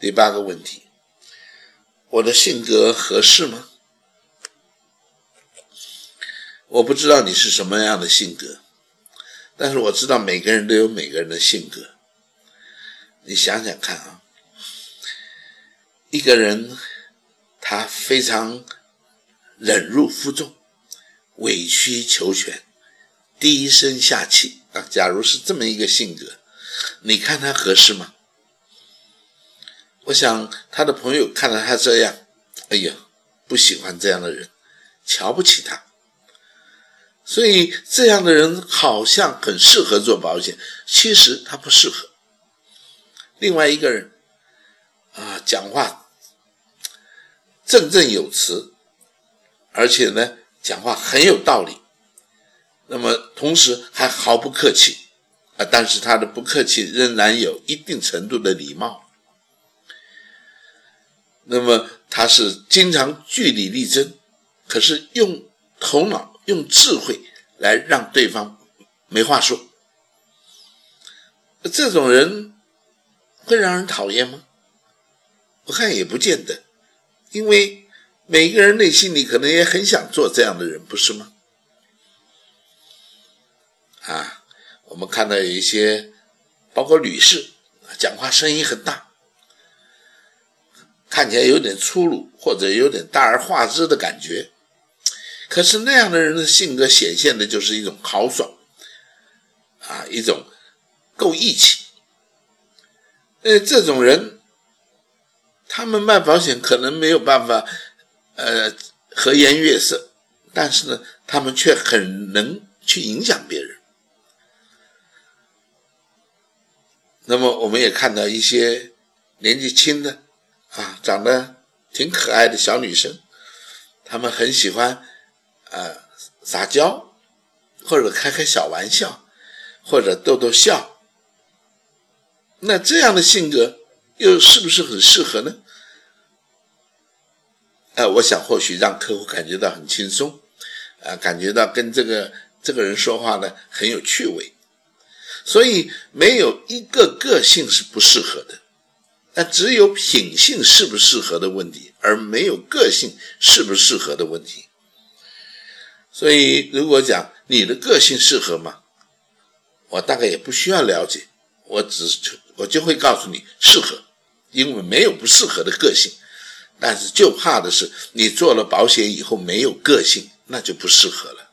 第八个问题，我的性格合适吗？我不知道你是什么样的性格，但是我知道每个人都有每个人的性格。你想想看啊，一个人他非常忍辱负重、委曲求全、低声下气啊，假如是这么一个性格，你看他合适吗？我想他的朋友看到他这样，哎呀，不喜欢这样的人，瞧不起他。所以这样的人好像很适合做保险，其实他不适合。另外一个人啊，讲话振振有词，而且呢，讲话很有道理。那么同时还毫不客气啊，但是他的不客气仍然有一定程度的礼貌。那么他是经常据理力争，可是用头脑、用智慧来让对方没话说。这种人会让人讨厌吗？我看也不见得，因为每个人内心里可能也很想做这样的人，不是吗？啊，我们看到有一些，包括女士，讲话声音很大。看起来有点粗鲁，或者有点大而化之的感觉，可是那样的人的性格显现的就是一种豪爽，啊，一种够义气。呃，这种人，他们卖保险可能没有办法，呃，和颜悦色，但是呢，他们却很能去影响别人。那么，我们也看到一些年纪轻的。啊，长得挺可爱的小女生，她们很喜欢，呃，撒娇，或者开开小玩笑，或者逗逗笑。那这样的性格又是不是很适合呢？呃，我想或许让客户感觉到很轻松，啊，感觉到跟这个这个人说话呢很有趣味，所以没有一个个性是不适合的。只有品性适不适合的问题，而没有个性适不适合的问题。所以，如果讲你的个性适合吗？我大概也不需要了解，我只我就会告诉你适合，因为没有不适合的个性。但是就怕的是你做了保险以后没有个性，那就不适合了。